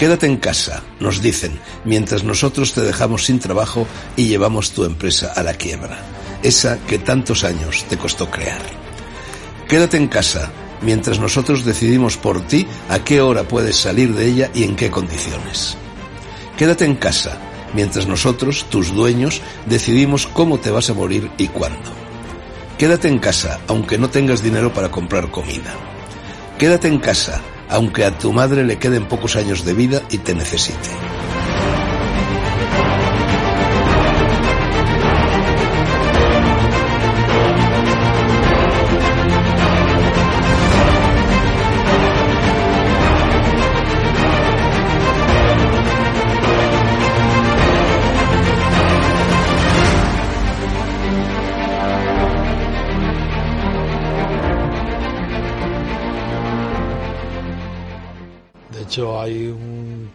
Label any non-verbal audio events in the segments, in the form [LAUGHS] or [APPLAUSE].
Quédate en casa, nos dicen, mientras nosotros te dejamos sin trabajo y llevamos tu empresa a la quiebra, esa que tantos años te costó crear. Quédate en casa, mientras nosotros decidimos por ti a qué hora puedes salir de ella y en qué condiciones. Quédate en casa, mientras nosotros, tus dueños, decidimos cómo te vas a morir y cuándo. Quédate en casa, aunque no tengas dinero para comprar comida. Quédate en casa, aunque a tu madre le queden pocos años de vida y te necesite.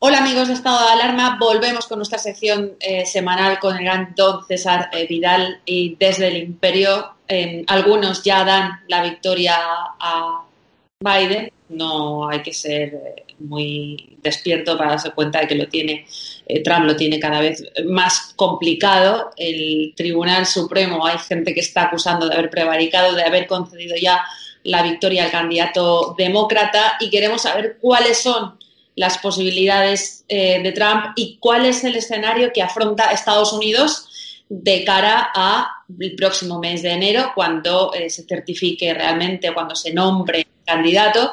Hola amigos de Estado de Alarma, volvemos con nuestra sección eh, semanal con el gran don César eh, Vidal y desde el Imperio algunos ya dan la victoria a Biden, no hay que ser eh, muy despierto para darse cuenta de que lo tiene, Trump lo tiene cada vez más complicado, el Tribunal Supremo hay gente que está acusando de haber prevaricado, de haber concedido ya la victoria al candidato demócrata y queremos saber cuáles son las posibilidades eh, de Trump y cuál es el escenario que afronta Estados Unidos de cara al próximo mes de enero, cuando eh, se certifique realmente, cuando se nombre candidato.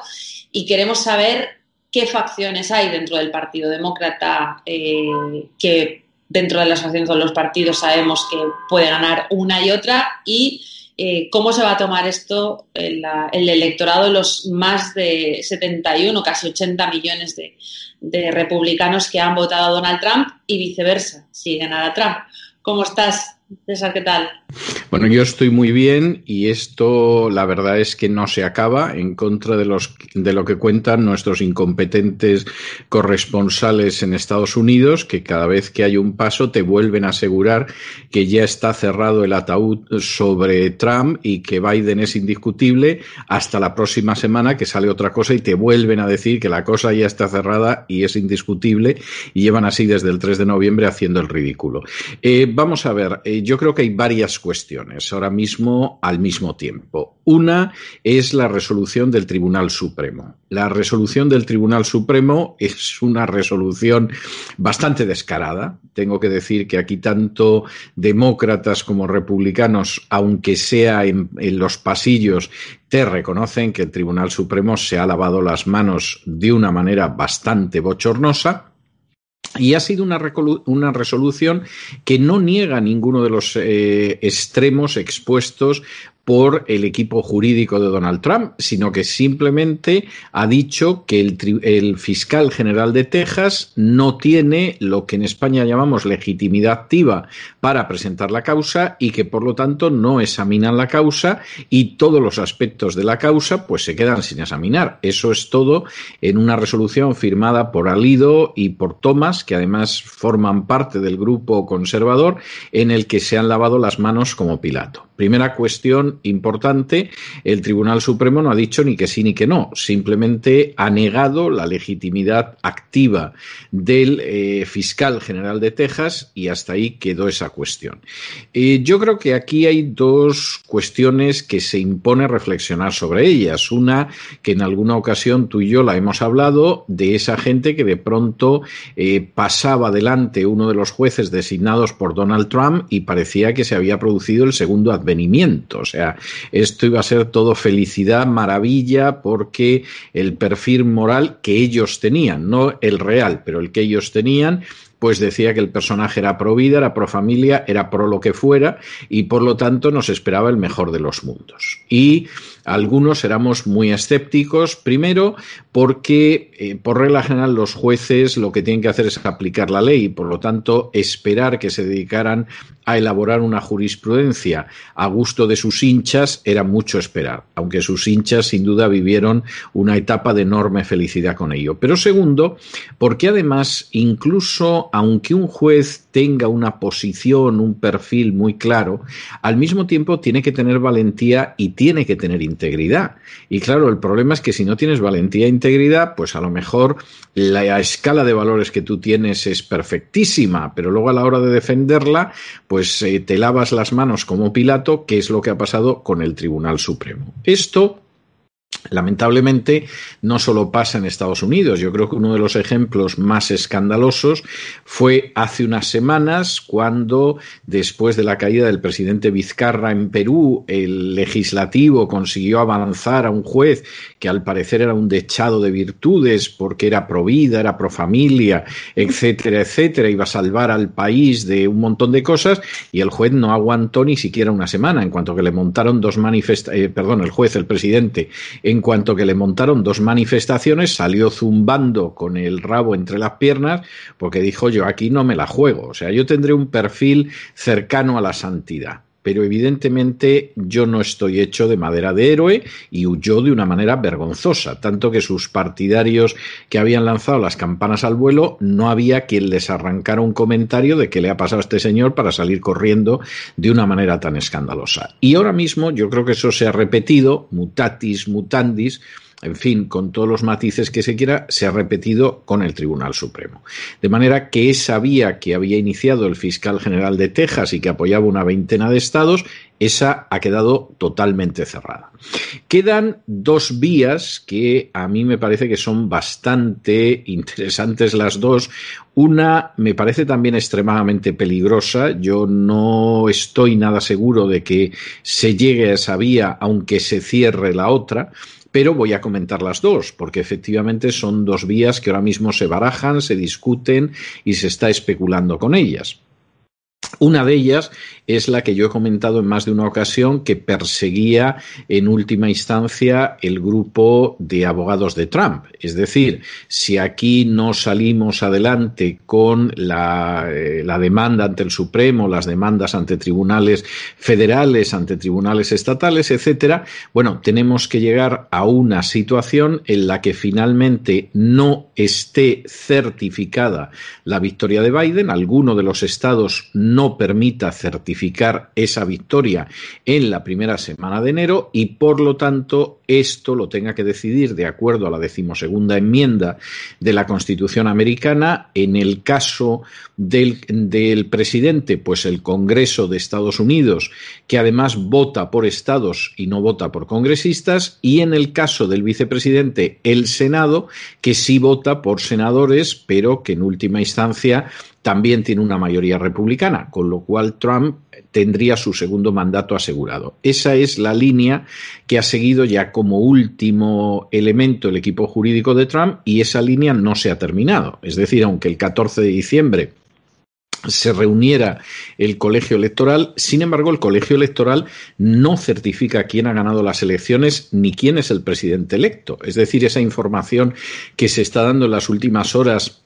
Y queremos saber qué facciones hay dentro del Partido Demócrata, eh, que dentro de las facciones de los partidos sabemos que puede ganar una y otra, y eh, cómo se va a tomar esto el, el, electorado, los más de 71, casi 80 millones de, de, republicanos que han votado a Donald Trump y viceversa, si ganara Trump. ¿Cómo estás, César? ¿Qué tal? Bueno, yo estoy muy bien y esto la verdad es que no se acaba en contra de, los, de lo que cuentan nuestros incompetentes corresponsales en Estados Unidos, que cada vez que hay un paso te vuelven a asegurar que ya está cerrado el ataúd sobre Trump y que Biden es indiscutible hasta la próxima semana que sale otra cosa y te vuelven a decir que la cosa ya está cerrada y es indiscutible y llevan así desde el 3 de noviembre haciendo el ridículo. Eh, vamos a ver, eh, yo creo que hay varias cuestiones. Cuestiones ahora mismo al mismo tiempo. Una es la resolución del Tribunal Supremo. La resolución del Tribunal Supremo es una resolución bastante descarada. Tengo que decir que aquí tanto demócratas como republicanos, aunque sea en los pasillos, te reconocen que el Tribunal Supremo se ha lavado las manos de una manera bastante bochornosa y ha sido una, una, resolución que no niega ninguno de los eh, extremos expuestos por el equipo jurídico de Donald Trump, sino que simplemente ha dicho que el, fiscal general de Texas no tiene lo que en España llamamos legitimidad activa para presentar la causa y que por lo tanto no examinan la causa y todos los aspectos de la causa pues se quedan sin examinar. Eso es todo en una resolución firmada por Alido y por Thomas, que además forman parte del grupo conservador en el que se han lavado las manos como Pilato. Primera cuestión importante, el Tribunal Supremo no ha dicho ni que sí ni que no, simplemente ha negado la legitimidad activa del eh, fiscal general de Texas y hasta ahí quedó esa cuestión. Eh, yo creo que aquí hay dos cuestiones que se impone reflexionar sobre ellas. Una, que en alguna ocasión tú y yo la hemos hablado, de esa gente que de pronto eh, pasaba delante uno de los jueces designados por Donald Trump y parecía que se había producido el segundo advenimiento. O sea, esto iba a ser todo felicidad, maravilla, porque el perfil moral que ellos tenían, no el real, pero el que ellos tenían, pues decía que el personaje era pro vida, era pro familia, era pro lo que fuera, y por lo tanto nos esperaba el mejor de los mundos. Y algunos éramos muy escépticos, primero porque eh, por regla general los jueces lo que tienen que hacer es aplicar la ley por lo tanto esperar que se dedicaran a elaborar una jurisprudencia a gusto de sus hinchas era mucho esperar, aunque sus hinchas sin duda vivieron una etapa de enorme felicidad con ello. Pero segundo, porque además incluso aunque un juez tenga una posición, un perfil muy claro, al mismo tiempo tiene que tener valentía y tiene que tener integridad. Y claro, el problema es que si no tienes valentía e integridad, pues a lo mejor la escala de valores que tú tienes es perfectísima, pero luego a la hora de defenderla, pues eh, te lavas las manos como Pilato, que es lo que ha pasado con el Tribunal Supremo. Esto Lamentablemente, no solo pasa en Estados Unidos. Yo creo que uno de los ejemplos más escandalosos fue hace unas semanas cuando, después de la caída del presidente Vizcarra en Perú, el legislativo consiguió avanzar a un juez que al parecer era un dechado de virtudes porque era pro vida, era pro familia, etcétera, etcétera, iba a salvar al país de un montón de cosas y el juez no aguantó ni siquiera una semana en cuanto que le montaron dos manifestaciones, eh, perdón, el juez, el presidente, en cuanto que le montaron dos manifestaciones, salió zumbando con el rabo entre las piernas porque dijo yo aquí no me la juego. O sea, yo tendré un perfil cercano a la santidad pero evidentemente yo no estoy hecho de madera de héroe y huyó de una manera vergonzosa, tanto que sus partidarios que habían lanzado las campanas al vuelo no había quien les arrancara un comentario de qué le ha pasado a este señor para salir corriendo de una manera tan escandalosa. Y ahora mismo yo creo que eso se ha repetido, mutatis mutandis, en fin, con todos los matices que se quiera, se ha repetido con el Tribunal Supremo. De manera que esa vía que había iniciado el fiscal general de Texas y que apoyaba una veintena de estados, esa ha quedado totalmente cerrada. Quedan dos vías que a mí me parece que son bastante interesantes las dos. Una me parece también extremadamente peligrosa. Yo no estoy nada seguro de que se llegue a esa vía aunque se cierre la otra pero voy a comentar las dos, porque efectivamente son dos vías que ahora mismo se barajan, se discuten y se está especulando con ellas. Una de ellas es la que yo he comentado en más de una ocasión que perseguía en última instancia el grupo de abogados de Trump. Es decir, si aquí no salimos adelante con la, eh, la demanda ante el Supremo, las demandas ante tribunales federales, ante tribunales estatales, etcétera, bueno, tenemos que llegar a una situación en la que finalmente no esté certificada la victoria de Biden, alguno de los estados no permita certificar esa victoria en la primera semana de enero y por lo tanto esto lo tenga que decidir de acuerdo a la decimosegunda enmienda de la Constitución americana. En el caso del, del presidente, pues el Congreso de Estados Unidos, que además vota por estados y no vota por congresistas, y en el caso del vicepresidente, el Senado, que sí vota por senadores, pero que en última instancia también tiene una mayoría republicana, con lo cual Trump tendría su segundo mandato asegurado. Esa es la línea que ha seguido ya como último elemento el equipo jurídico de Trump y esa línea no se ha terminado. Es decir, aunque el 14 de diciembre se reuniera el colegio electoral. Sin embargo, el colegio electoral no certifica quién ha ganado las elecciones ni quién es el presidente electo. Es decir, esa información que se está dando en las últimas horas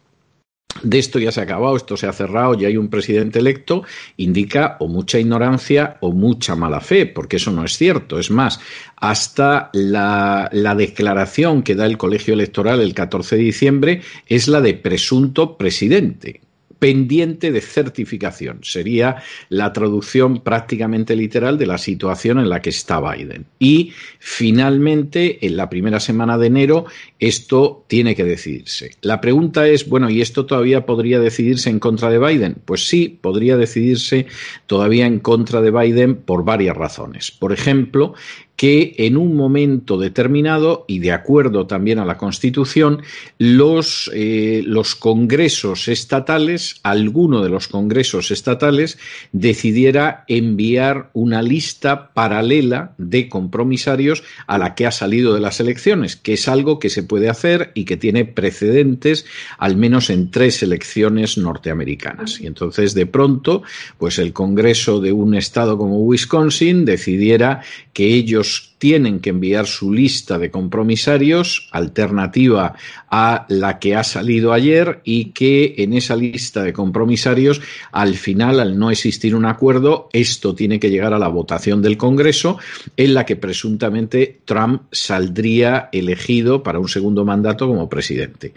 de esto ya se ha acabado, esto se ha cerrado, ya hay un presidente electo, indica o mucha ignorancia o mucha mala fe, porque eso no es cierto. Es más, hasta la, la, declaración que da el colegio electoral el 14 de diciembre es la de presunto presidente pendiente de certificación. Sería la traducción prácticamente literal de la situación en la que está Biden. Y finalmente, en la primera semana de enero, esto tiene que decidirse. La pregunta es, bueno, ¿y esto todavía podría decidirse en contra de Biden? Pues sí, podría decidirse todavía en contra de Biden por varias razones. Por ejemplo, que en un momento determinado, y de acuerdo también a la Constitución, los, eh, los congresos estatales, alguno de los congresos estatales, decidiera enviar una lista paralela de compromisarios a la que ha salido de las elecciones, que es algo que se puede hacer y que tiene precedentes al menos en tres elecciones norteamericanas. Y entonces, de pronto, pues el Congreso de un estado como Wisconsin decidiera que ellos Bush tienen que enviar su lista de compromisarios, alternativa a la que ha salido ayer, y que en esa lista de compromisarios, al final, al no existir un acuerdo, esto tiene que llegar a la votación del Congreso, en la que presuntamente Trump saldría elegido para un segundo mandato como presidente.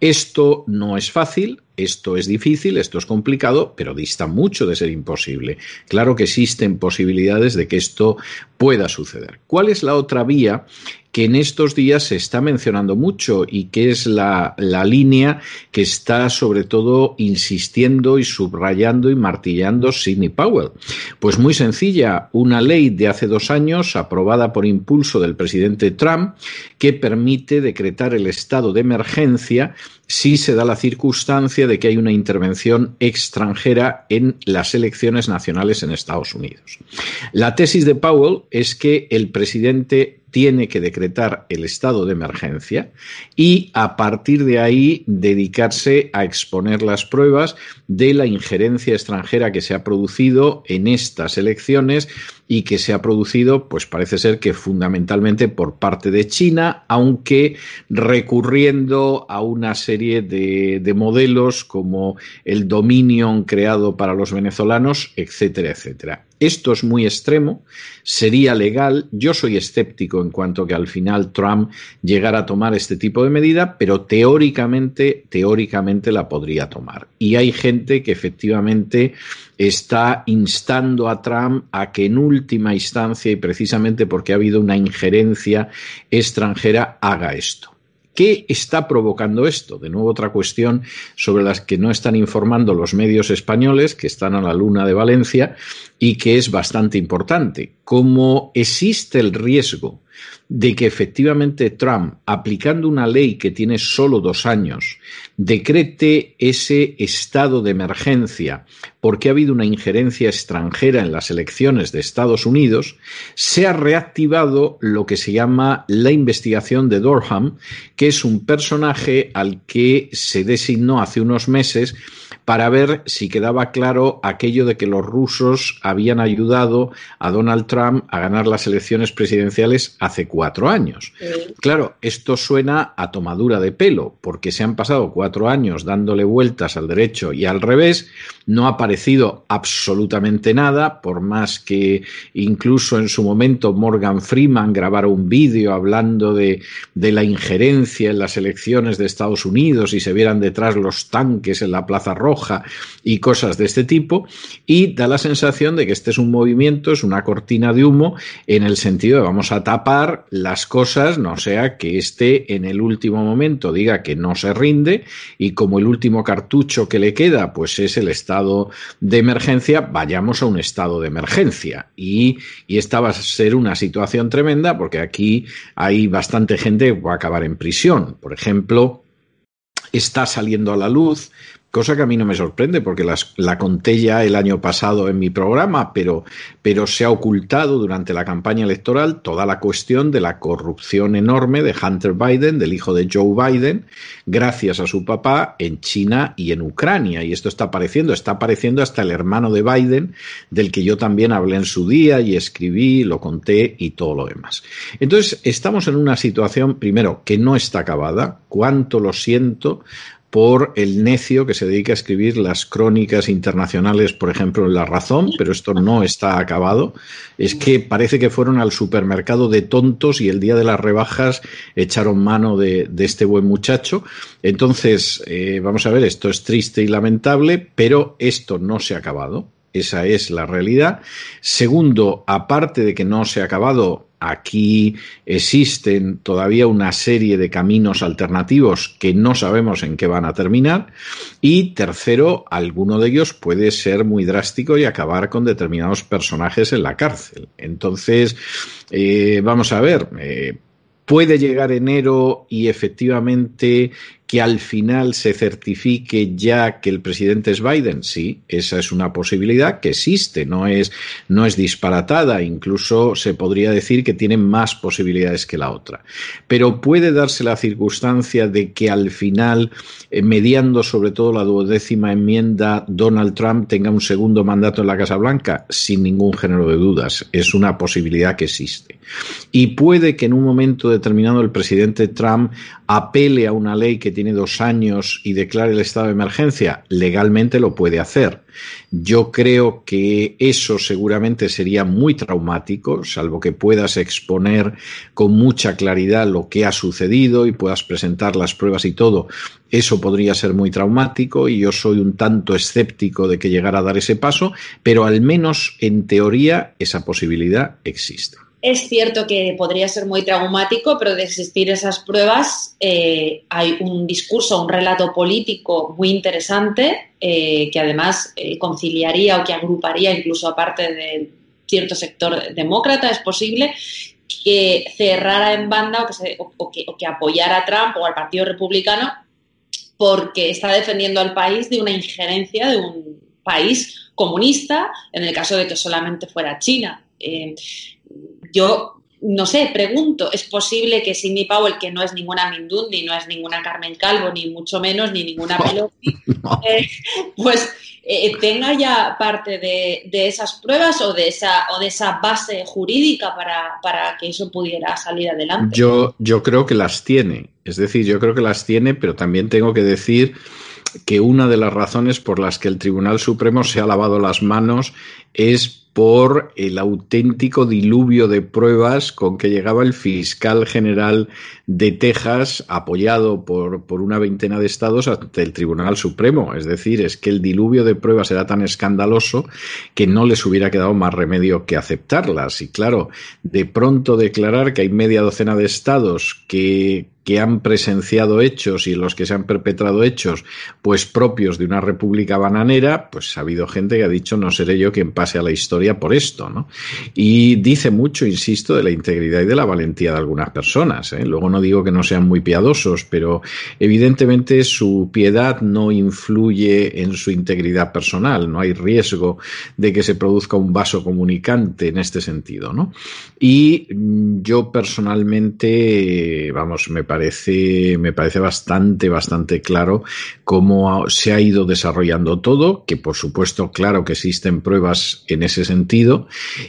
Esto no es fácil, esto es difícil, esto es complicado, pero dista mucho de ser imposible. Claro que existen posibilidades de que esto pueda suceder. ¿Cuál es la otra vía que en estos días se está mencionando mucho y que es la, la, línea que está sobre todo insistiendo y subrayando y martillando Sidney Powell. Pues muy sencilla, una ley de hace dos años aprobada por impulso del presidente Trump que permite decretar el estado de emergencia si se da la circunstancia de que hay una intervención extranjera en las elecciones nacionales en Estados Unidos. La tesis de Powell es que el presidente tiene que decretar el estado de emergencia y a partir de ahí dedicarse a exponer las pruebas de la injerencia extranjera que se ha producido en estas elecciones y que se ha producido, pues parece ser que fundamentalmente por parte de China, aunque recurriendo a una serie de, de modelos como el Dominion creado para los venezolanos, etcétera, etcétera. Esto es muy extremo, sería legal. Yo soy escéptico en cuanto que al final Trump llegara a tomar este tipo de medida, pero teóricamente, teóricamente la podría tomar. Y hay gente que efectivamente está instando a Trump a que en última instancia, y precisamente porque ha habido una injerencia extranjera, haga esto. ¿Qué está provocando esto? De nuevo, otra cuestión sobre las que no están informando los medios españoles, que están a la luna de Valencia, y que es bastante importante. Como existe el riesgo de que efectivamente Trump, aplicando una ley que tiene solo dos años, decrete ese estado de emergencia porque ha habido una injerencia extranjera en las elecciones de Estados Unidos, se ha reactivado lo que se llama la investigación de Durham, que es un personaje al que se designó hace unos meses para ver si quedaba claro aquello de que los rusos habían ayudado a Donald Trump a ganar las elecciones presidenciales hace cuatro años. Claro, esto suena a tomadura de pelo, porque se han pasado cuatro años dándole vueltas al derecho y al revés, no ha aparecido absolutamente nada, por más que incluso en su momento Morgan Freeman grabara un vídeo hablando de, de la injerencia en las elecciones de Estados Unidos y se vieran detrás los tanques en la Plaza Roja y cosas de este tipo, y da la sensación de que este es un movimiento, es una cortina de humo, en el sentido de vamos a tapar las cosas, no sea que este en el último momento diga que no se rinde, y como el último cartucho que le queda, pues es el estado de emergencia, vayamos a un estado de emergencia. Y, y esta va a ser una situación tremenda, porque aquí hay bastante gente que va a acabar en prisión. Por ejemplo, está saliendo a la luz cosa que a mí no me sorprende porque las, la conté ya el año pasado en mi programa, pero, pero se ha ocultado durante la campaña electoral toda la cuestión de la corrupción enorme de Hunter Biden, del hijo de Joe Biden, gracias a su papá en China y en Ucrania. Y esto está apareciendo, está apareciendo hasta el hermano de Biden, del que yo también hablé en su día y escribí, lo conté y todo lo demás. Entonces, estamos en una situación, primero, que no está acabada, cuánto lo siento, por el necio que se dedica a escribir las crónicas internacionales, por ejemplo, en La Razón, pero esto no está acabado. Es que parece que fueron al supermercado de tontos y el día de las rebajas echaron mano de, este buen muchacho. Entonces, eh, vamos a ver, esto es triste y lamentable, pero esto no se ha acabado. Esa es la realidad. Segundo, aparte de que no se ha acabado, Aquí existen todavía una serie de caminos alternativos que no sabemos en qué van a terminar. Y tercero, alguno de ellos puede ser muy drástico y acabar con determinados personajes en la cárcel. Entonces, eh, vamos a ver. Eh, puede llegar enero y efectivamente que al final se certifique ya que el presidente es Biden? Sí, esa es una posibilidad que existe, no es, no es disparatada, incluso se podría decir que tiene más posibilidades que la otra. Pero puede darse la circunstancia de que al final, eh, mediando sobre todo la duodécima enmienda, Donald Trump tenga un segundo mandato en la Casa Blanca, sin ningún género de dudas. Es una posibilidad que existe. Y puede que en un momento determinado el presidente Trump apele a una ley que tiene dos años y declare el estado de emergencia, legalmente lo puede hacer. Yo creo que eso seguramente sería muy traumático, salvo que puedas exponer con mucha claridad lo que ha sucedido y puedas presentar las pruebas y todo. Eso podría ser muy traumático y yo soy un tanto escéptico de que llegara a dar ese paso, pero al menos en teoría esa posibilidad existe. Es cierto que podría ser muy traumático, pero de existir esas pruebas eh, hay un discurso, un relato político muy interesante eh, que además eh, conciliaría o que agruparía incluso aparte de cierto sector demócrata, es posible, que cerrara en banda o que, o que apoyara a Trump o al Partido Republicano porque está defendiendo al país de una injerencia de un país comunista, en el caso de que solamente fuera China. Yo no sé, pregunto, ¿es posible que Sidney Powell, que no es ninguna Mindundi, no es ninguna Carmen Calvo, ni mucho menos, ni ninguna Pelosi, [LAUGHS] eh, pues eh, tenga ya parte de, esas pruebas o de esa, o de esa base jurídica para, para, que eso pudiera salir adelante? Yo, yo creo que las tiene, es decir, yo creo que las tiene, pero también tengo que decir que una de las razones por las que el Tribunal Supremo se ha lavado las manos es por el auténtico diluvio de pruebas con que llegaba el fiscal general de Texas, apoyado por, por, una veintena de estados, ante el Tribunal Supremo. Es decir, es que el diluvio de pruebas era tan escandaloso que no les hubiera quedado más remedio que aceptarlas. Y claro, de pronto declarar que hay media docena de estados que, que han presenciado hechos y los que se han perpetrado hechos, pues propios de una república bananera, pues ha habido gente que ha dicho no seré yo quien pase a la historia por esto, ¿no? Y dice mucho, insisto, de la integridad y de la valentía de algunas personas. ¿eh? Luego no digo que no sean muy piadosos, pero evidentemente su piedad no influye en su integridad personal. No hay riesgo de que se produzca un vaso comunicante en este sentido, ¿no? Y mm, yo personalmente, vamos, me parece me parece bastante, bastante claro cómo se ha ido desarrollando todo, que por supuesto, claro que existen pruebas en ese sentido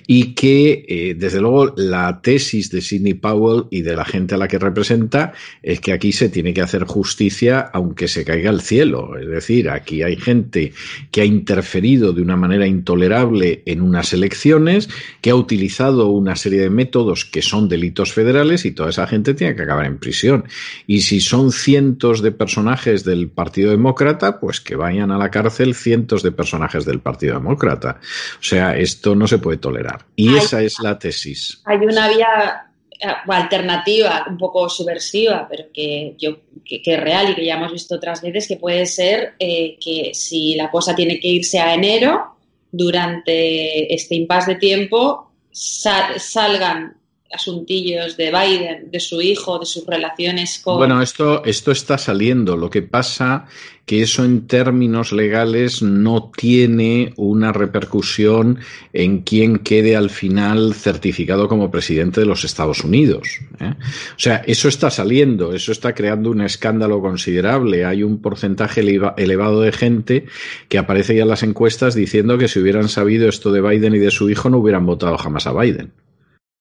y que, eh, desde luego, la tesis de Sidney Powell y de la gente a la que representa es que aquí se tiene que hacer justicia aunque se caiga el cielo. Es decir, aquí hay gente que ha interferido de una manera intolerable en unas elecciones, que ha utilizado una serie de métodos que son delitos federales y toda esa gente tiene que acabar en prisión. Y si son cientos de personajes del Partido Demócrata, pues que vayan a la cárcel cientos de personajes del Partido Demócrata. O sea, esto no se puede tolerar. Y esa es la tesis. Hay una vía eh, alternativa, un poco subversiva, pero que, yo, que, es real y que ya hemos visto otras veces, que puede ser eh, que si la cosa tiene que irse a enero, durante este impasse de tiempo, salgan asuntillos de Biden, de su hijo, de sus relaciones con... Bueno, esto, esto está saliendo. Lo que pasa que eso en términos legales no tiene una repercusión en quien quede al final certificado como presidente de los Estados Unidos. ¿eh? O sea, eso está saliendo, eso está creando un escándalo considerable. Hay un porcentaje elevado de gente que aparece ya en las encuestas diciendo que si hubieran sabido esto de Biden y de su hijo no hubieran votado jamás a Biden.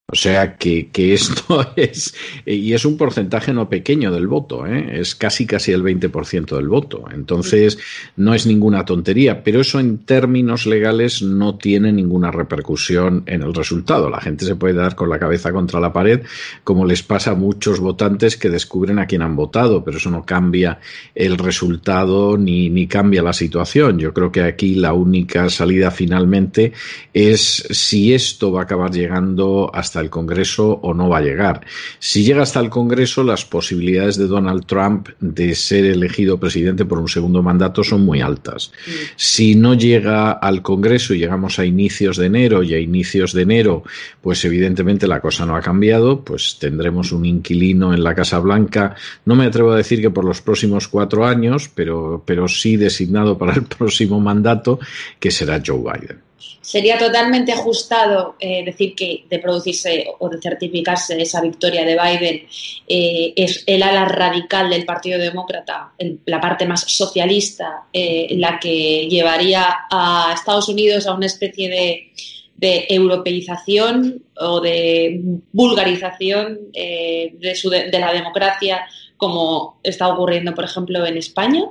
O sea que, que, esto [LAUGHS] es, y es un porcentaje no pequeño del voto, ¿eh? es casi casi el 20% del voto. Entonces, no es ninguna tontería, pero eso en términos legales no tiene ninguna repercusión en el resultado. La gente se puede dar con la cabeza contra la pared, como les pasa a muchos votantes que descubren a quién han votado, pero eso no cambia el resultado ni, ni cambia la situación. Yo creo que aquí la única salida finalmente es si esto va a acabar llegando hasta el Congreso o no va a llegar. Si llega hasta el Congreso, las posibilidades de Donald Trump de ser elegido presidente por un segundo mandato son muy altas. Si no llega al Congreso y llegamos a inicios de enero y a inicios de enero, pues evidentemente la cosa no ha cambiado, pues tendremos un inquilino en la Casa Blanca, no me atrevo a decir que por los próximos cuatro años, pero, pero sí designado para el [LAUGHS] próximo mandato, que será Joe Biden sería totalmente ajustado eh, decir que de producirse o de certificarse esa victoria de Biden eh, es el ala radical del Partido Demócrata, la parte más socialista, eh, la que llevaría a Estados Unidos a una especie de, de europeización o de vulgarización de, de la democracia como está ocurriendo, por ejemplo, en España?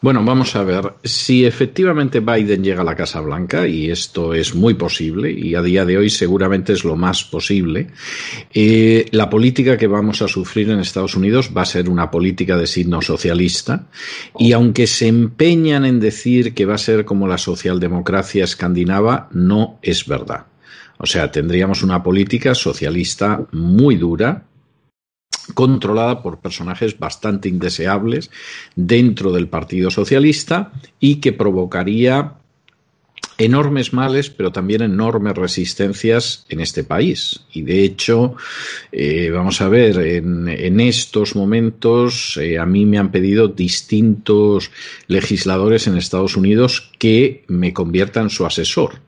Bueno, vamos a ver. Si efectivamente Biden llega a la Casa Blanca, y esto es muy posible, y a día de hoy seguramente es lo más posible, eh, la política que vamos a sufrir en Estados Unidos va a ser una política de signo socialista, y aunque se empeñan en decir que va a ser como la socialdemocracia escandinava, no es verdad. O sea, tendríamos una política socialista muy dura, controlada por personajes bastante indeseables dentro del Partido Socialista y que provocaría enormes males, pero también enormes resistencias en este país. Y de hecho, eh, vamos a ver, en, estos momentos eh, a mí me han pedido distintos legisladores en Estados Unidos que me conviertan su asesor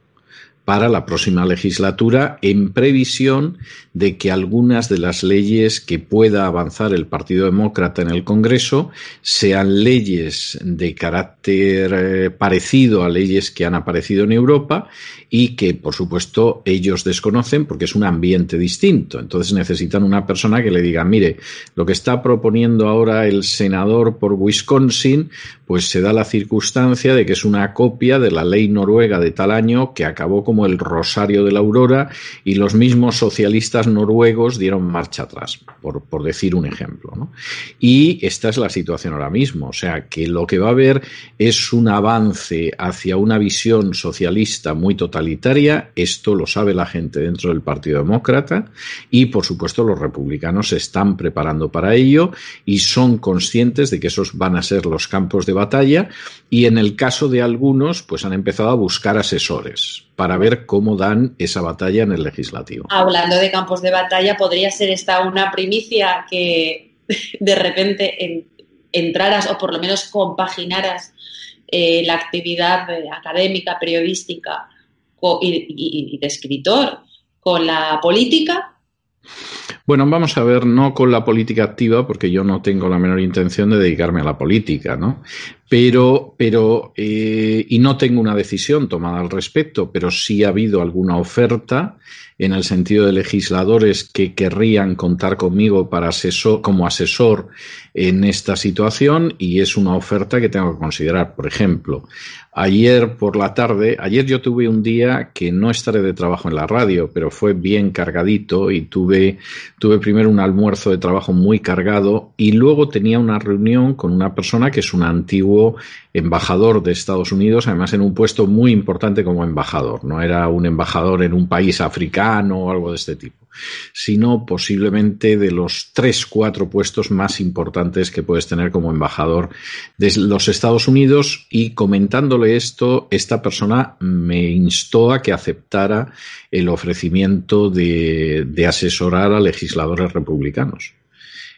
para la próxima legislatura en previsión de que algunas de las leyes que pueda avanzar el Partido Demócrata en el Congreso sean leyes de carácter eh, parecido a leyes que han aparecido en Europa y que, por supuesto, ellos desconocen porque es un ambiente distinto. Entonces necesitan una persona que le diga, mire, lo que está proponiendo ahora el senador por Wisconsin, pues se da la circunstancia de que es una copia de la ley noruega de tal año que acabó como el Rosario de la Aurora y los mismos socialistas noruegos dieron marcha atrás, por, por decir un ejemplo. Y esta es la situación ahora mismo, o sea que lo que va a haber es un avance hacia una visión socialista muy totalitaria, esto lo sabe la gente dentro del Partido Demócrata y por supuesto los republicanos se están preparando para ello y son conscientes de que esos van a ser los campos de batalla y en el caso de algunos pues han empezado a buscar asesores para ver cómo dan esa batalla en el legislativo. Hablando de campos de batalla, podría ser esta una primicia que [LAUGHS] de repente entraras o por lo menos compaginaras eh, la actividad eh, académica, periodística y, de escritor con la política bueno, vamos a ver, no con la política activa, porque yo no tengo la menor intención de dedicarme a la política, ¿no? Pero, pero, eh, y no tengo una decisión tomada al respecto, pero sí ha habido alguna oferta en el sentido de legisladores que querrían contar conmigo para asesor, como asesor en esta situación y es una oferta que tengo que considerar. Por ejemplo, ayer por la tarde, ayer yo tuve un día que no estaré de trabajo en la radio, pero fue bien cargadito y tuve, tuve primero un almuerzo de trabajo muy cargado y luego tenía una reunión con una persona que es un antiguo embajador de Estados Unidos, además en un puesto muy importante como embajador. No era un embajador en un país africano o algo de este tipo, sino posiblemente de los tres, cuatro puestos más importantes que puedes tener como embajador de los Estados Unidos. Y comentándole esto, esta persona me instó a que aceptara el ofrecimiento de, de asesorar a legisladores republicanos.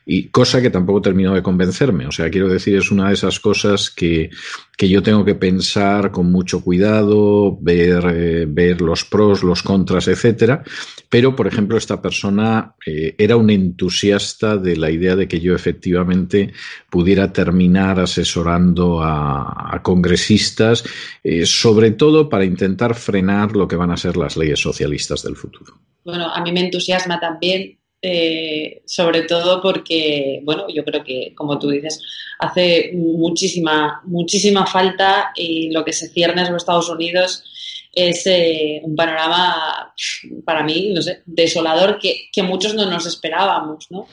Y cosa que tampoco terminó de convencerme. O sea, quiero decir, es una de esas cosas que, que yo tengo que pensar con mucho cuidado, ver, eh, ver los pros, los contras, etcétera. Pero, por ejemplo, esta persona eh, era un entusiasta de la idea de que yo efectivamente pudiera terminar asesorando a, congresistas, eh, sobre todo para intentar frenar lo que van a ser las leyes socialistas del futuro. Bueno, a mí me entusiasma también eh, sobre todo porque, bueno, yo creo que, como tú dices, hace muchísima, muchísima falta y lo que se cierne los Estados Unidos es eh, un panorama, para mí, no sé, desolador que, que, muchos no nos esperábamos, ¿no?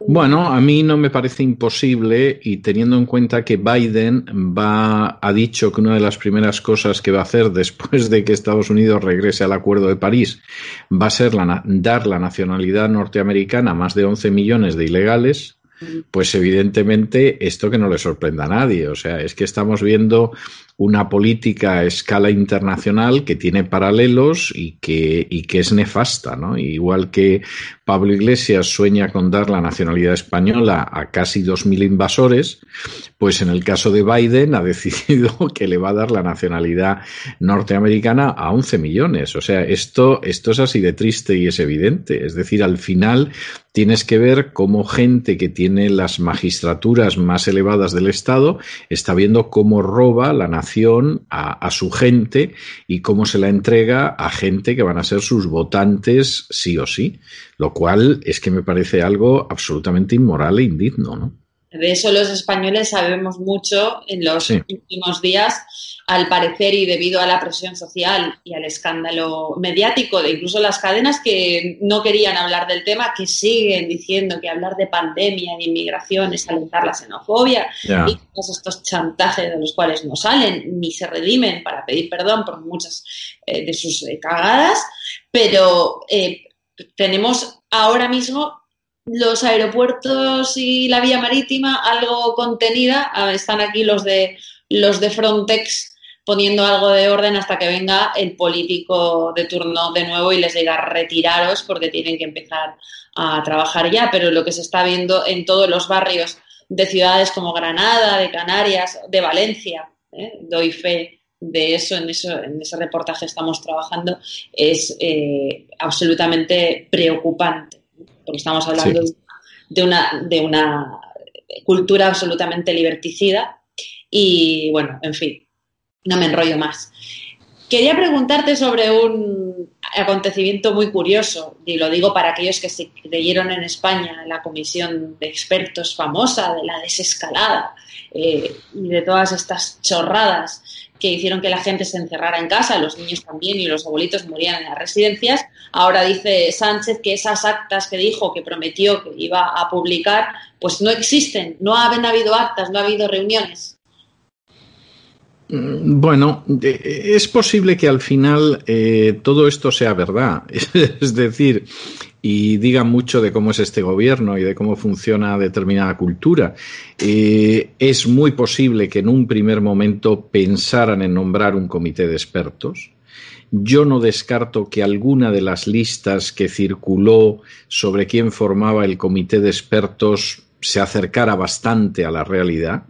Bueno, a mí no me parece imposible y teniendo en cuenta que Biden va, ha dicho que una de las primeras cosas que va a hacer después de que Estados Unidos regrese al Acuerdo de París va a ser la, dar la nacionalidad norteamericana a más de 11 millones de ilegales, pues evidentemente esto que no le sorprenda a nadie. O sea, es que estamos viendo una política a escala internacional que tiene paralelos y que, y que es nefasta, ¿no? Igual que Pablo Iglesias sueña con dar la nacionalidad española a casi 2.000 invasores, pues en el caso de Biden ha [LAUGHS] decidido que le va a dar la nacionalidad norteamericana a 11 millones. O sea, esto, esto es así de triste y es evidente. Es decir, al final tienes que ver cómo gente que tiene las magistraturas más elevadas del Estado está viendo cómo roba la a, a, su gente y cómo se la entrega a gente que van a ser sus votantes sí o sí, lo cual es que me parece algo absolutamente inmoral e indigno, ¿no? De eso los españoles sabemos mucho en los sí. últimos días, al parecer y debido a la presión social y al escándalo mediático de incluso las cadenas que no querían hablar del tema, que siguen diciendo que hablar de pandemia, de inmigración es alentar la xenofobia yeah. y todos estos chantajes de los cuales no salen ni se redimen para pedir perdón por muchas eh, de sus eh, cagadas, pero eh, tenemos ahora mismo los aeropuertos y la vía marítima algo contenida. Ah, están aquí los de los de Frontex poniendo algo de orden hasta que venga el político de turno de nuevo y les diga retiraros porque tienen que empezar a trabajar ya. Pero lo que se está viendo en todos los barrios de ciudades como Granada, de Canarias, de Valencia, ¿eh? doy fe de eso en, eso, en ese reportaje estamos trabajando, es eh, absolutamente preocupante porque estamos hablando sí. de, una, de una cultura absolutamente liberticida y bueno, en fin, no me enrollo más. Quería preguntarte sobre un acontecimiento muy curioso, y lo digo para aquellos que se creyeron en España en la comisión de expertos famosa de la desescalada eh, y de todas estas chorradas que hicieron que la gente se encerrara en casa, los niños también y los abuelitos morían en las residencias. Ahora dice Sánchez que esas actas que dijo, que prometió que iba a publicar, pues no existen, no ha habido actas, no ha habido reuniones. Bueno, es posible que al final eh, todo esto sea verdad. [LAUGHS] Es decir, y diga mucho de cómo es este gobierno y de cómo funciona determinada cultura. Eh, es muy posible que en un primer momento pensaran en nombrar un comité de expertos. Yo no descarto que alguna de las listas que circuló sobre quién formaba el comité de expertos se acercara bastante a la realidad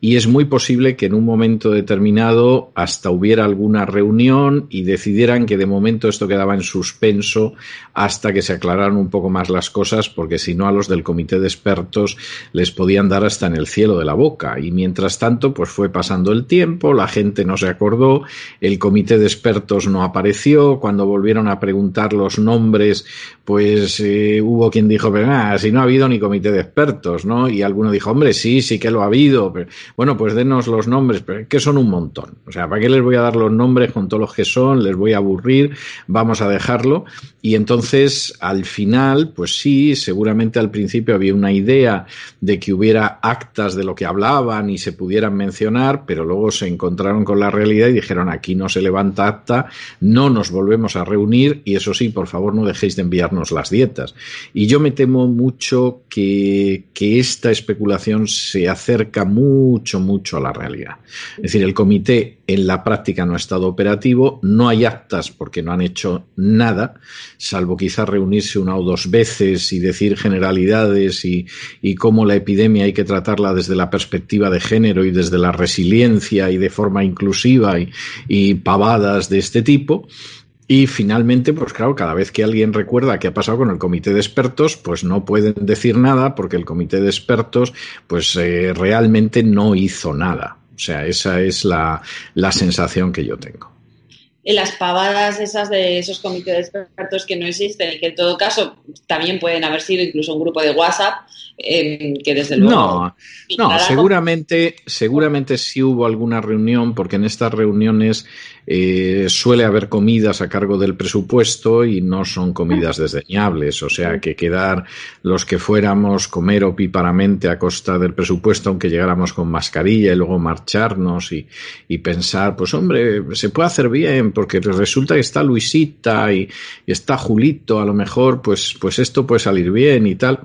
y es muy posible que en un momento determinado hasta hubiera alguna reunión y decidieran que de momento esto quedaba en suspenso hasta que se aclararan un poco más las cosas, porque si no a los del comité de expertos les podían dar hasta en el cielo de la boca. Y mientras tanto, pues fue pasando el tiempo, la gente no se acordó, el comité de expertos no apareció, cuando volvieron a preguntar los nombres, pues eh, hubo quien dijo, pero si no ha habido ni comité de expertos, ¿no? Y alguno dijo, hombre, sí, sí que lo ha habido. Bueno, pues denos los nombres, pero que son un montón. O sea, ¿para qué les voy a dar los nombres con todos los que son? Les voy a aburrir, vamos a dejarlo. Y entonces, al final, pues sí, seguramente al principio había una idea de que hubiera actas de lo que hablaban y se pudieran mencionar, pero luego se encontraron con la realidad y dijeron, aquí no se levanta acta, no nos volvemos a reunir y eso sí, por favor, no dejéis de enviarnos las dietas. Y yo me temo mucho que, que esta especulación se acerca mucho mucho, a la realidad. Es decir, el comité en la práctica no ha estado operativo, no hay actas porque no han hecho nada, salvo quizás reunirse una o dos veces y decir generalidades y, y cómo la epidemia hay que tratarla desde la perspectiva de género y desde la resiliencia y de forma inclusiva y, y pavadas de este tipo. Y finalmente, pues claro, cada vez que alguien recuerda qué ha pasado con el comité de expertos, pues no pueden decir nada porque el comité de expertos, pues eh, realmente no hizo nada. O sea, esa es la, la sensación que yo tengo en las pavadas esas de esos comités de expertos que no existen y que en todo caso también pueden haber sido incluso un grupo de WhatsApp eh, que desde luego no no seguramente seguramente sí hubo alguna reunión porque en estas reuniones eh, suele haber comidas a cargo del presupuesto y no son comidas desdeñables o sea que quedar los que fuéramos comer opíparamente a costa del presupuesto aunque llegáramos con mascarilla y luego marcharnos y, y pensar pues hombre se puede hacer bien porque resulta que está Luisita y, y, está Julito, a lo mejor, pues, pues esto puede salir bien y tal.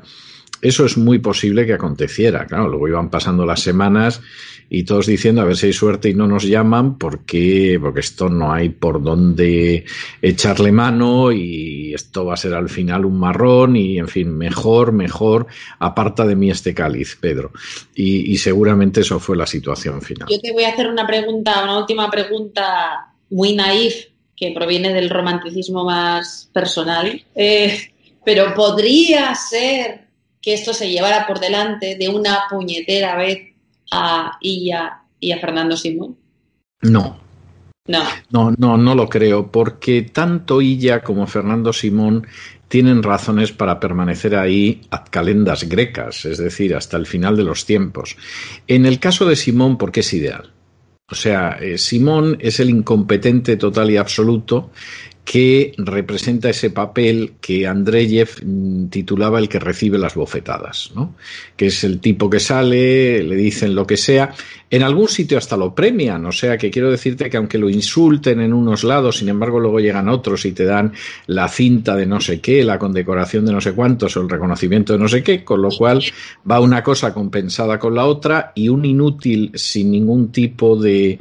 Eso es muy posible que aconteciera. Claro, luego iban pasando las semanas y todos diciendo a ver si hay suerte y no nos llaman porque, porque esto no hay por dónde echarle mano y esto va a ser al final un marrón y en fin, mejor, mejor, aparta de mí este cáliz, Pedro. Y, seguramente eso fue la situación final. Yo te voy a hacer una pregunta, una última pregunta muy naif, que proviene del romanticismo más personal, eh, pero podría ser que esto se llevara por delante de una puñetera vez a Illa y a Fernando Simón. No. No. No, no, no lo creo, porque tanto Illa como Fernando Simón tienen razones para permanecer ahí ad calendas grecas, es decir, hasta el final de los tiempos. En el caso de Simón, porque es ideal. O sea, eh, Simón es el incompetente total y absoluto que representa ese papel que Andreyev mm, titulaba el que recibe las bofetadas, ¿no? que es el tipo que sale, le dicen lo que sea, en algún sitio hasta lo premian, o sea que quiero decirte que aunque lo insulten en unos lados, sin embargo luego llegan otros y te dan la cinta de no sé qué, la condecoración de no sé cuántos o el reconocimiento de no sé qué, con lo cual va una cosa compensada con la otra y un inútil sin ningún tipo de,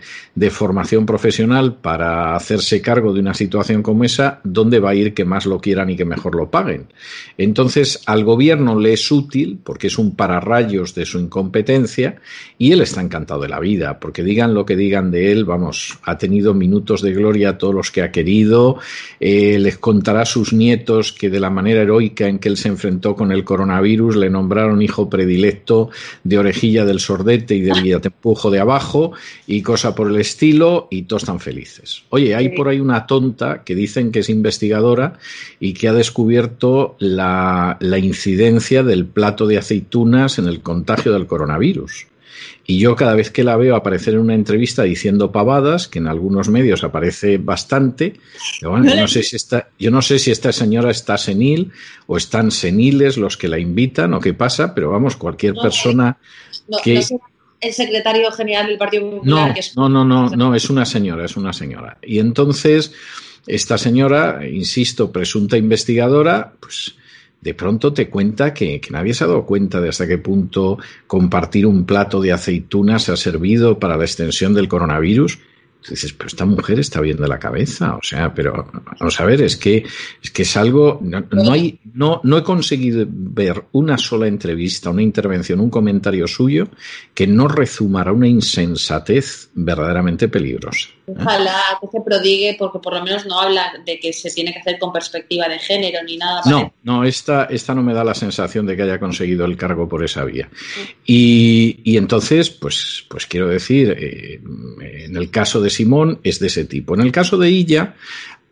formación profesional para hacerse cargo de una situación como ¿dónde va a ir que más lo quieran y que mejor lo paguen? Entonces, al gobierno le es útil, porque es un pararrayos de su incompetencia, y él está encantado de la vida, porque digan lo que digan de él, vamos, ha tenido minutos de gloria a todos los que ha querido, eh, les contará a sus nietos que de la manera heroica en que él se enfrentó con el coronavirus, le nombraron hijo predilecto de orejilla del sordete y del guiatempujo de abajo, y cosa por el estilo, y todos están felices. Oye, hay por ahí una tonta que dice dicen que es investigadora y que ha descubierto la, la incidencia del plato de aceitunas en el contagio del coronavirus. Y yo cada vez que la veo aparecer en una entrevista diciendo pavadas, que en algunos medios aparece bastante, bueno, yo, no sé si esta, yo no sé si esta señora está senil o están seniles los que la invitan o qué pasa, pero vamos, cualquier no, persona no, que... No el secretario general del Partido Popular. No, que es... no, no, no, no, es una señora, es una señora. Y entonces esta señora, insisto, presunta investigadora, pues de pronto te cuenta que, nadie se ha dado cuenta de hasta qué punto compartir un plato de aceitunas ha servido para la extensión del coronavirus. Dices, pero esta mujer está bien de la cabeza, o sea, pero vamos a ver, es que es que es algo, no, hay, no, no he conseguido ver una sola entrevista, una intervención, un comentario suyo que no rezumara una insensatez verdaderamente peligrosa. ¿eh? Ojalá que se prodigue, porque por lo menos no habla de que se tiene que hacer con perspectiva de género ni nada. No, no, esta, esta no me da la sensación de que haya conseguido el cargo por esa vía. Y, y entonces, pues, pues quiero decir, eh, en el caso de Simón es de ese tipo. En el caso de Illa,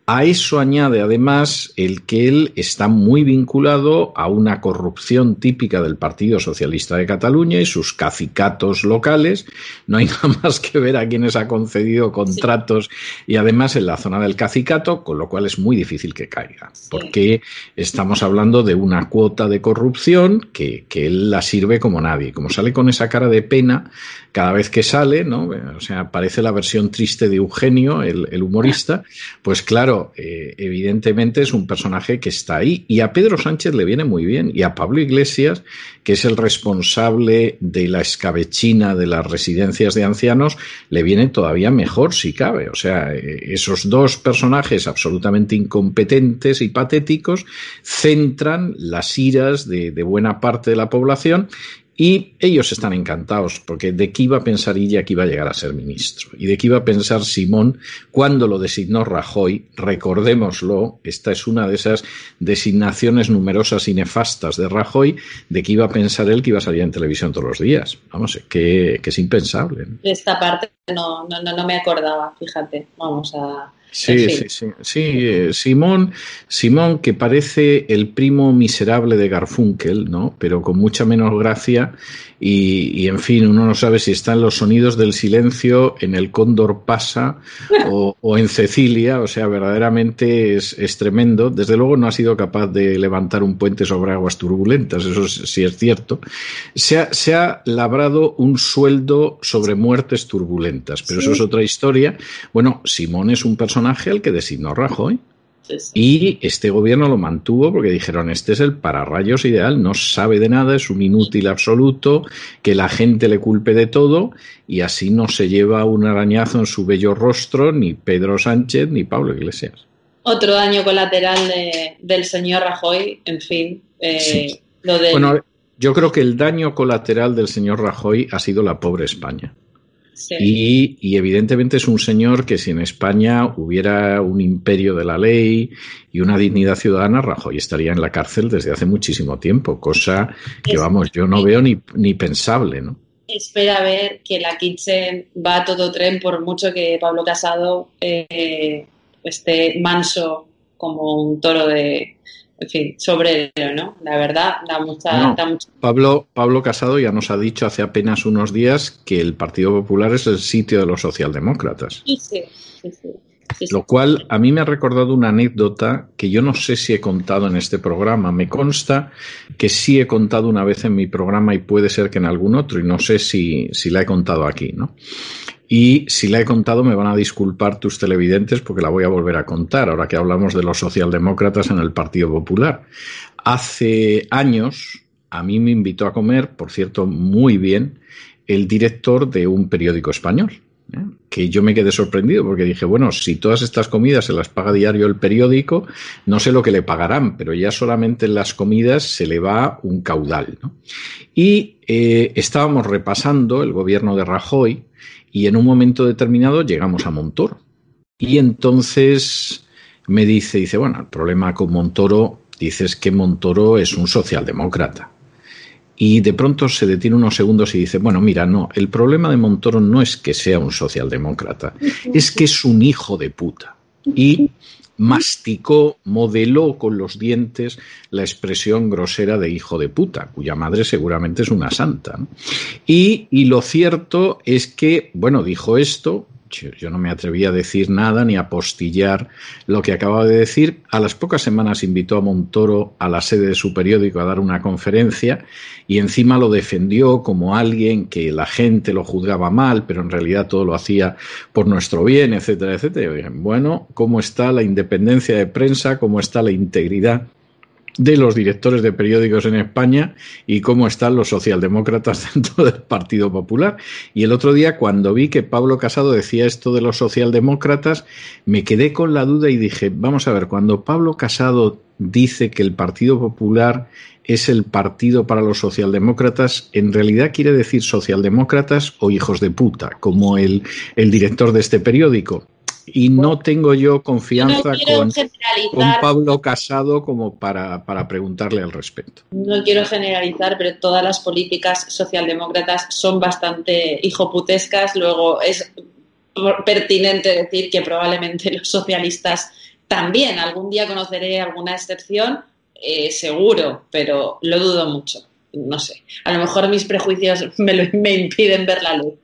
a eso añade además el que él está muy vinculado a una corrupción típica del Partido Socialista de Cataluña y sus cacicatos locales. No hay [LAUGHS] nada más que ver a quienes ha concedido contratos y además en la zona del cacicato, con lo cual es muy difícil que caiga, porque estamos hablando de una cuota de corrupción que, que él la sirve como nadie. Como sale con esa cara de pena, cada vez que sale, ¿no? O sea, parece la versión triste de Eugenio, el, humorista, pues claro, eh, evidentemente es un personaje que está ahí. Y a Pedro Sánchez le viene muy bien, y a Pablo Iglesias, que es el responsable de la escabechina de las residencias de ancianos, le viene todavía mejor si cabe. O sea, eh, esos dos personajes absolutamente incompetentes y patéticos centran las iras de buena parte de la población y ellos están encantados, porque de qué iba a pensar ella que iba a llegar a ser ministro. Y de qué iba a pensar Simón cuando lo designó Rajoy. Recordémoslo, esta es una de esas designaciones numerosas y nefastas de Rajoy, de qué iba a pensar él que iba a salir en televisión todos los días. Vamos, que, que es impensable. Esta parte no, no, no me acordaba, fíjate. Vamos a Sí, sí, sí, sí. Eh, Simón, Simón, que parece el primo miserable de Garfunkel, ¿no? Pero con mucha menos gracia y, en fin, uno no sabe si está en los sonidos del silencio, en el cóndor pasa [LAUGHS] o, en Cecilia, o sea, verdaderamente es, tremendo. Desde luego no ha sido capaz de levantar un puente sobre aguas turbulentas, eso sí es cierto. Se ha, se ha labrado un sueldo sobre muertes turbulentas, pero eso es otra historia. Bueno, Simón es un personaje al que designó Rajoy. Y este gobierno lo mantuvo porque dijeron, este es el pararrayos ideal, no sabe de nada, es un inútil absoluto, que la gente le culpe de todo y así no se lleva un arañazo en su bello rostro ni Pedro Sánchez ni Pablo Iglesias. Otro daño colateral del señor Rajoy, en fin. Eh, bueno, yo creo que el daño colateral del señor Rajoy ha sido la pobre España. Y, evidentemente es un señor que si en España hubiera un imperio de la ley y una dignidad ciudadana, Rajoy estaría en la cárcel desde hace muchísimo tiempo, cosa que, vamos, yo no veo ni, ni pensable, ¿no? Espera a ver que la Kitchen va a todo tren por mucho que Pablo Casado eh, esté manso como un toro de, en fin, sobre ¿no? La verdad, da mucha, Pablo, Pablo Casado ya nos ha dicho hace apenas unos días que el Partido Popular es el sitio de los socialdemócratas. Sí, sí, sí, Lo cual a mí me ha recordado una anécdota que yo no sé si he contado en este programa. Me consta que sí he contado una vez en mi programa y puede ser que en algún otro, y no sé si, si la he contado aquí, ¿no? Y si la he contado, me van a disculpar tus televidentes porque la voy a volver a contar, ahora que hablamos de los socialdemócratas en el Partido Popular. Hace años, a mí me invitó a comer, por cierto, muy bien, el director de un periódico español. ¿eh? Que yo me quedé sorprendido porque dije, bueno, si todas estas comidas se las paga diario el periódico, no sé lo que le pagarán, pero ya solamente en las comidas se le va un caudal. Y eh, estábamos repasando el gobierno de Rajoy y en un momento determinado llegamos a Montoro. Y entonces me dice, dice, bueno, el problema con Montoro, dices que Montoro es un socialdemócrata. Y de pronto se detiene unos segundos y dice, bueno, mira, no, el problema de Montoro no es que sea un socialdemócrata, es que es un hijo de puta. Y masticó, modeló con los dientes la expresión grosera de hijo de puta, cuya madre seguramente es una santa. Y, y lo cierto es que, bueno, dijo esto, yo no me atreví a decir nada ni a postillar lo que acababa de decir. A las pocas semanas invitó a Montoro a la sede de su periódico a dar una conferencia y encima lo defendió como alguien que la gente lo juzgaba mal, pero en realidad todo lo hacía por nuestro bien, etcétera, etcétera. bueno, ¿cómo está la independencia de prensa? ¿Cómo está la integridad de los directores de periódicos en España y cómo están los socialdemócratas [LAUGHS] dentro del Partido Popular. Y el otro día, cuando vi que Pablo Casado decía esto de los socialdemócratas, me quedé con la duda y dije, vamos a ver, cuando Pablo Casado dice que el Partido Popular es el partido para los socialdemócratas, en realidad quiere decir socialdemócratas o hijos de puta, como el, el director de este periódico y no tengo yo confianza con, Pablo Casado como para, para, preguntarle al respecto. No quiero generalizar, pero todas las políticas socialdemócratas son bastante hijoputescas. Luego es pertinente decir que probablemente los socialistas también. Algún día conoceré alguna excepción, eh, seguro, pero lo dudo mucho no sé, a lo mejor mis prejuicios [LAUGHS] me, me impiden ver la luz.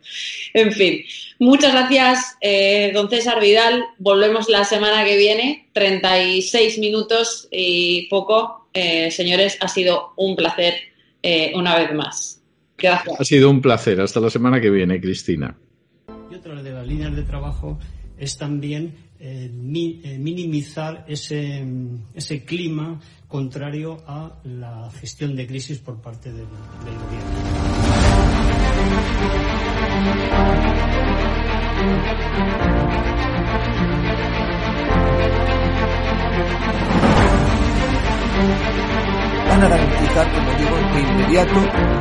En fin, muchas gracias, eh, don César Vidal. Volvemos la semana que viene, 36 minutos y poco. Eh, señores, ha sido un placer eh, una vez más. Gracias. Ha sido un placer. Hasta la semana que viene, Cristina. Y otra de las líneas de trabajo es también minimizar ese, ese clima contrario a la gestión de crisis por parte del, del gobierno. Van a garantizar, como digo, de inmediato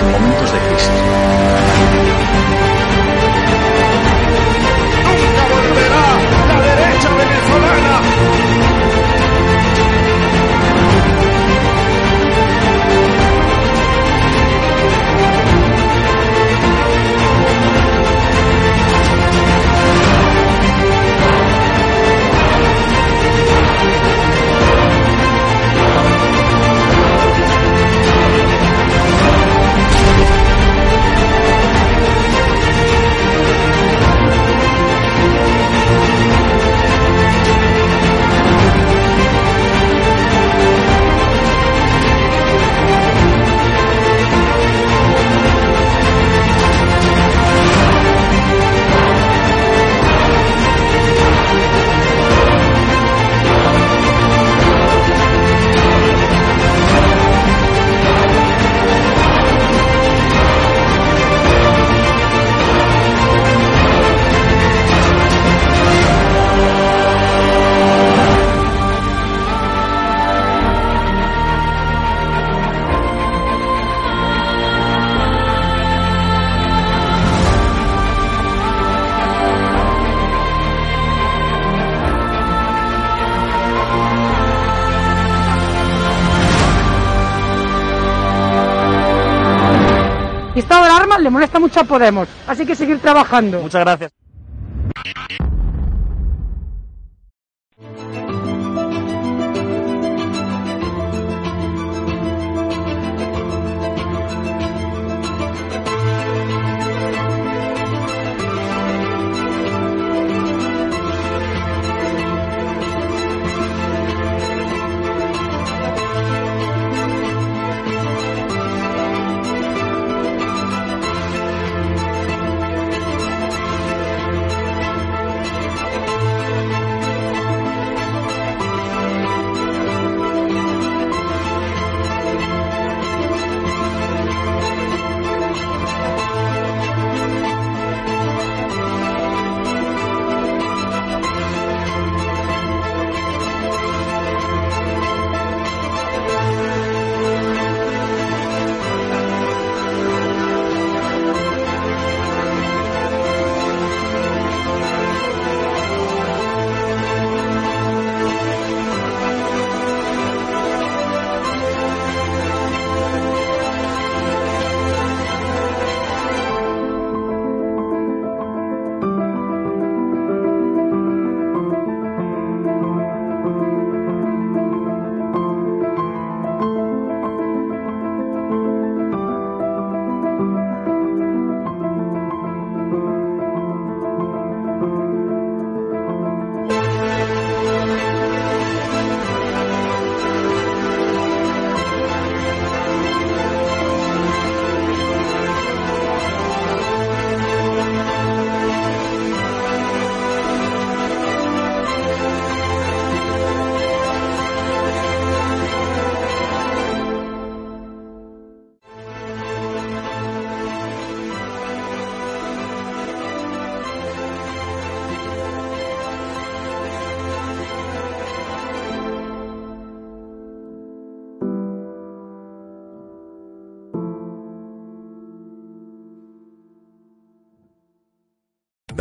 en momentos de crisis. Le molesta mucho a Podemos. Así que seguir trabajando. Muchas gracias.